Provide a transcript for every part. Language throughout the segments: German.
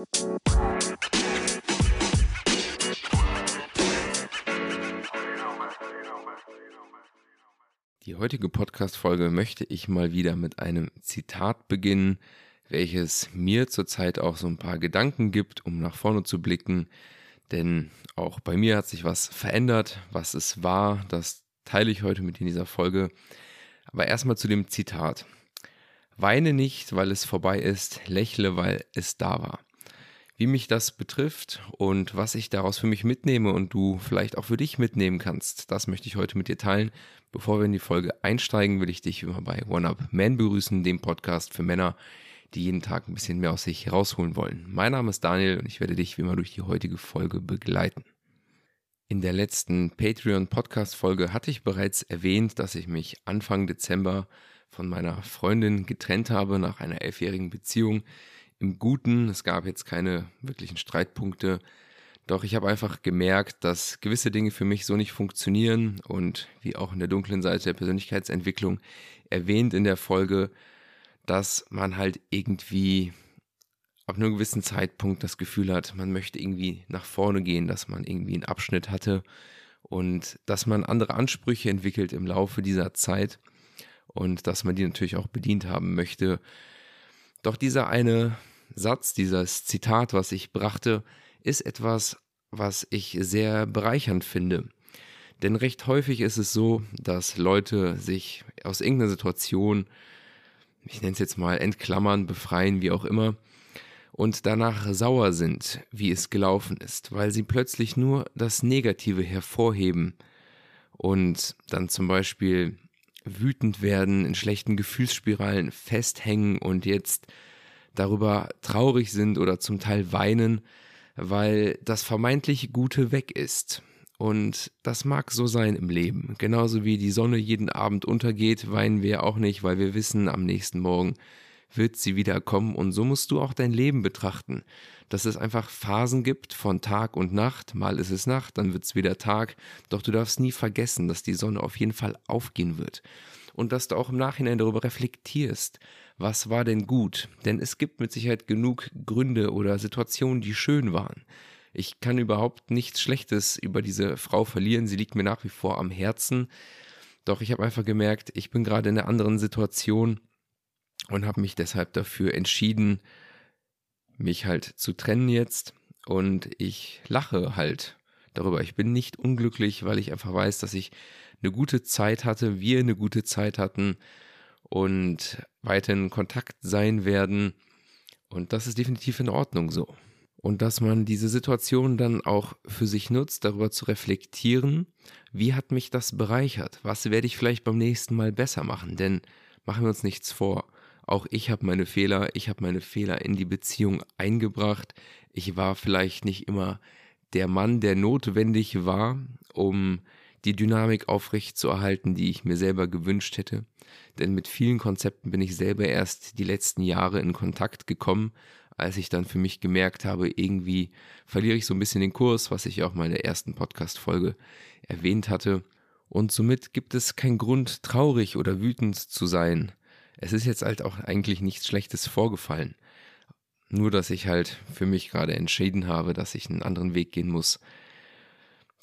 Die heutige Podcast-Folge möchte ich mal wieder mit einem Zitat beginnen, welches mir zurzeit auch so ein paar Gedanken gibt, um nach vorne zu blicken. Denn auch bei mir hat sich was verändert. Was es war, das teile ich heute mit in dieser Folge. Aber erstmal zu dem Zitat. Weine nicht, weil es vorbei ist, lächle, weil es da war. Wie mich das betrifft und was ich daraus für mich mitnehme und du vielleicht auch für dich mitnehmen kannst, das möchte ich heute mit dir teilen. Bevor wir in die Folge einsteigen, will ich dich immer bei One Up Man begrüßen, dem Podcast für Männer, die jeden Tag ein bisschen mehr aus sich herausholen wollen. Mein Name ist Daniel und ich werde dich wie immer durch die heutige Folge begleiten. In der letzten Patreon-Podcast-Folge hatte ich bereits erwähnt, dass ich mich Anfang Dezember von meiner Freundin getrennt habe nach einer elfjährigen Beziehung. Im Guten, es gab jetzt keine wirklichen Streitpunkte, doch ich habe einfach gemerkt, dass gewisse Dinge für mich so nicht funktionieren und wie auch in der dunklen Seite der Persönlichkeitsentwicklung erwähnt in der Folge, dass man halt irgendwie ab einem gewissen Zeitpunkt das Gefühl hat, man möchte irgendwie nach vorne gehen, dass man irgendwie einen Abschnitt hatte und dass man andere Ansprüche entwickelt im Laufe dieser Zeit und dass man die natürlich auch bedient haben möchte. Doch dieser eine Satz, dieses Zitat, was ich brachte, ist etwas, was ich sehr bereichernd finde. Denn recht häufig ist es so, dass Leute sich aus irgendeiner Situation ich nenne es jetzt mal, entklammern, befreien, wie auch immer, und danach sauer sind, wie es gelaufen ist, weil sie plötzlich nur das Negative hervorheben und dann zum Beispiel wütend werden, in schlechten Gefühlsspiralen festhängen und jetzt darüber traurig sind oder zum Teil weinen, weil das vermeintlich Gute weg ist. Und das mag so sein im Leben. Genauso wie die Sonne jeden Abend untergeht, weinen wir auch nicht, weil wir wissen, am nächsten Morgen wird sie wieder kommen. Und so musst du auch dein Leben betrachten. Dass es einfach Phasen gibt von Tag und Nacht. Mal ist es Nacht, dann wird es wieder Tag. Doch du darfst nie vergessen, dass die Sonne auf jeden Fall aufgehen wird. Und dass du auch im Nachhinein darüber reflektierst. Was war denn gut? Denn es gibt mit Sicherheit genug Gründe oder Situationen, die schön waren. Ich kann überhaupt nichts Schlechtes über diese Frau verlieren. Sie liegt mir nach wie vor am Herzen. Doch ich habe einfach gemerkt, ich bin gerade in einer anderen Situation und habe mich deshalb dafür entschieden, mich halt zu trennen jetzt. Und ich lache halt darüber. Ich bin nicht unglücklich, weil ich einfach weiß, dass ich eine gute Zeit hatte, wir eine gute Zeit hatten und weiterhin in Kontakt sein werden. Und das ist definitiv in Ordnung so und dass man diese Situation dann auch für sich nutzt, darüber zu reflektieren, wie hat mich das bereichert? Was werde ich vielleicht beim nächsten Mal besser machen? Denn machen wir uns nichts vor. Auch ich habe meine Fehler, ich habe meine Fehler in die Beziehung eingebracht. Ich war vielleicht nicht immer der Mann, der notwendig war, um die Dynamik aufrechtzuerhalten, die ich mir selber gewünscht hätte. Denn mit vielen Konzepten bin ich selber erst die letzten Jahre in Kontakt gekommen als ich dann für mich gemerkt habe, irgendwie verliere ich so ein bisschen den Kurs, was ich auch mal in der ersten Podcast-Folge erwähnt hatte. Und somit gibt es keinen Grund, traurig oder wütend zu sein. Es ist jetzt halt auch eigentlich nichts Schlechtes vorgefallen. Nur, dass ich halt für mich gerade entschieden habe, dass ich einen anderen Weg gehen muss.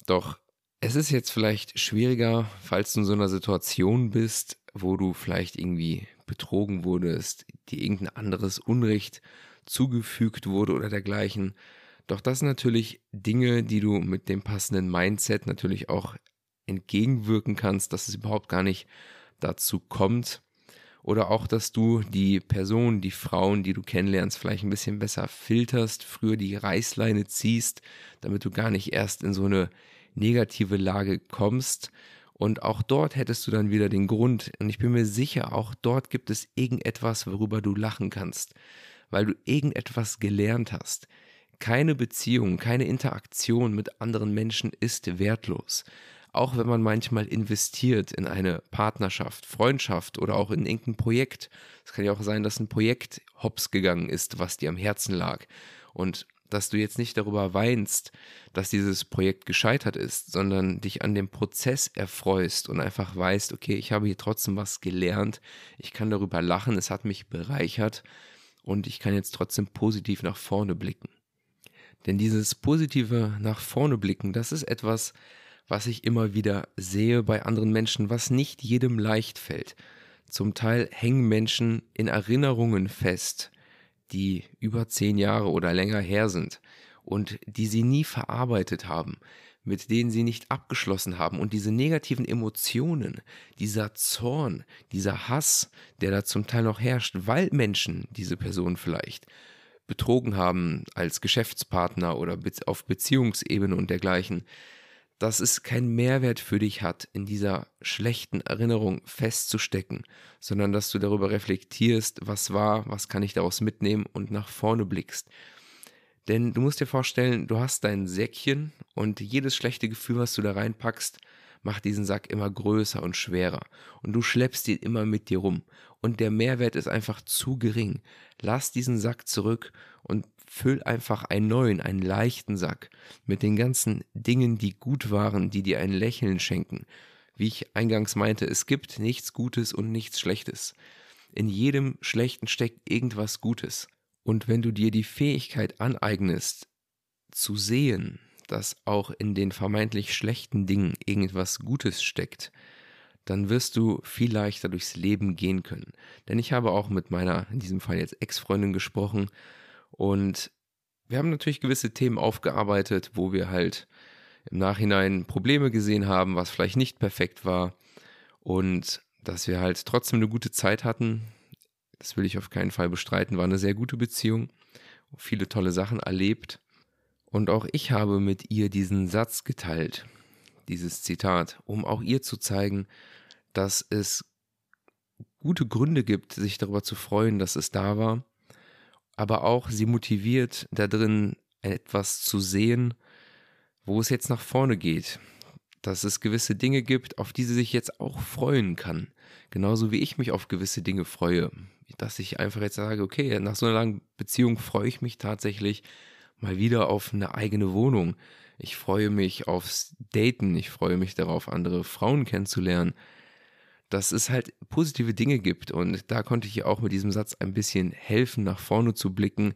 Doch es ist jetzt vielleicht schwieriger, falls du in so einer Situation bist, wo du vielleicht irgendwie betrogen wurdest, dir irgendein anderes Unrecht zugefügt wurde oder dergleichen. Doch das sind natürlich Dinge, die du mit dem passenden Mindset natürlich auch entgegenwirken kannst, dass es überhaupt gar nicht dazu kommt. Oder auch, dass du die Personen, die Frauen, die du kennenlernst, vielleicht ein bisschen besser filterst, früher die Reißleine ziehst, damit du gar nicht erst in so eine negative Lage kommst. Und auch dort hättest du dann wieder den Grund. Und ich bin mir sicher, auch dort gibt es irgendetwas, worüber du lachen kannst weil du irgendetwas gelernt hast. Keine Beziehung, keine Interaktion mit anderen Menschen ist wertlos. Auch wenn man manchmal investiert in eine Partnerschaft, Freundschaft oder auch in irgendein Projekt. Es kann ja auch sein, dass ein Projekt hops gegangen ist, was dir am Herzen lag. Und dass du jetzt nicht darüber weinst, dass dieses Projekt gescheitert ist, sondern dich an dem Prozess erfreust und einfach weißt, okay, ich habe hier trotzdem was gelernt, ich kann darüber lachen, es hat mich bereichert und ich kann jetzt trotzdem positiv nach vorne blicken. Denn dieses positive nach vorne blicken, das ist etwas, was ich immer wieder sehe bei anderen Menschen, was nicht jedem leicht fällt. Zum Teil hängen Menschen in Erinnerungen fest, die über zehn Jahre oder länger her sind und die sie nie verarbeitet haben, mit denen sie nicht abgeschlossen haben. Und diese negativen Emotionen, dieser Zorn, dieser Hass, der da zum Teil noch herrscht, weil Menschen, diese Person vielleicht, betrogen haben als Geschäftspartner oder auf Beziehungsebene und dergleichen, dass es keinen Mehrwert für dich hat, in dieser schlechten Erinnerung festzustecken, sondern dass du darüber reflektierst, was war, was kann ich daraus mitnehmen und nach vorne blickst. Denn du musst dir vorstellen, du hast dein Säckchen und jedes schlechte Gefühl, was du da reinpackst, macht diesen Sack immer größer und schwerer. Und du schleppst ihn immer mit dir rum. Und der Mehrwert ist einfach zu gering. Lass diesen Sack zurück und füll einfach einen neuen, einen leichten Sack mit den ganzen Dingen, die gut waren, die dir ein Lächeln schenken. Wie ich eingangs meinte, es gibt nichts Gutes und nichts Schlechtes. In jedem Schlechten steckt irgendwas Gutes. Und wenn du dir die Fähigkeit aneignest, zu sehen, dass auch in den vermeintlich schlechten Dingen irgendwas Gutes steckt, dann wirst du viel leichter durchs Leben gehen können. Denn ich habe auch mit meiner, in diesem Fall jetzt Ex-Freundin gesprochen und wir haben natürlich gewisse Themen aufgearbeitet, wo wir halt im Nachhinein Probleme gesehen haben, was vielleicht nicht perfekt war und dass wir halt trotzdem eine gute Zeit hatten, das will ich auf keinen Fall bestreiten, war eine sehr gute Beziehung, viele tolle Sachen erlebt. Und auch ich habe mit ihr diesen Satz geteilt, dieses Zitat, um auch ihr zu zeigen, dass es gute Gründe gibt, sich darüber zu freuen, dass es da war, aber auch sie motiviert, da drin etwas zu sehen, wo es jetzt nach vorne geht, dass es gewisse Dinge gibt, auf die sie sich jetzt auch freuen kann. Genauso wie ich mich auf gewisse Dinge freue. Dass ich einfach jetzt sage, okay, nach so einer langen Beziehung freue ich mich tatsächlich mal wieder auf eine eigene Wohnung. Ich freue mich aufs Daten. Ich freue mich darauf, andere Frauen kennenzulernen. Dass es halt positive Dinge gibt. Und da konnte ich auch mit diesem Satz ein bisschen helfen, nach vorne zu blicken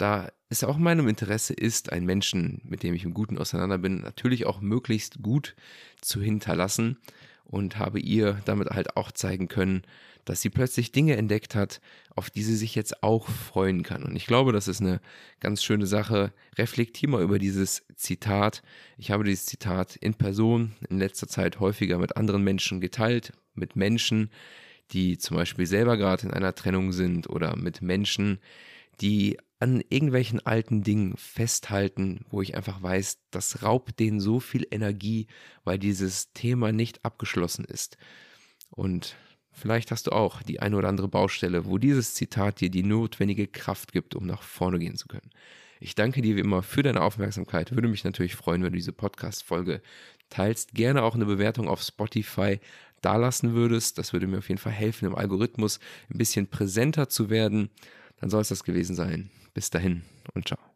da es auch meinem Interesse ist, einen Menschen, mit dem ich im Guten auseinander bin, natürlich auch möglichst gut zu hinterlassen und habe ihr damit halt auch zeigen können, dass sie plötzlich Dinge entdeckt hat, auf die sie sich jetzt auch freuen kann. Und ich glaube, das ist eine ganz schöne Sache. Reflektier mal über dieses Zitat. Ich habe dieses Zitat in Person in letzter Zeit häufiger mit anderen Menschen geteilt, mit Menschen, die zum Beispiel selber gerade in einer Trennung sind oder mit Menschen, die an irgendwelchen alten Dingen festhalten, wo ich einfach weiß, das raubt denen so viel Energie, weil dieses Thema nicht abgeschlossen ist. Und vielleicht hast du auch die eine oder andere Baustelle, wo dieses Zitat dir die notwendige Kraft gibt, um nach vorne gehen zu können. Ich danke dir wie immer für deine Aufmerksamkeit. Würde mich natürlich freuen, wenn du diese Podcast-Folge teilst. Gerne auch eine Bewertung auf Spotify dalassen würdest. Das würde mir auf jeden Fall helfen, im Algorithmus ein bisschen präsenter zu werden. Dann soll es das gewesen sein. Bis dahin und ciao.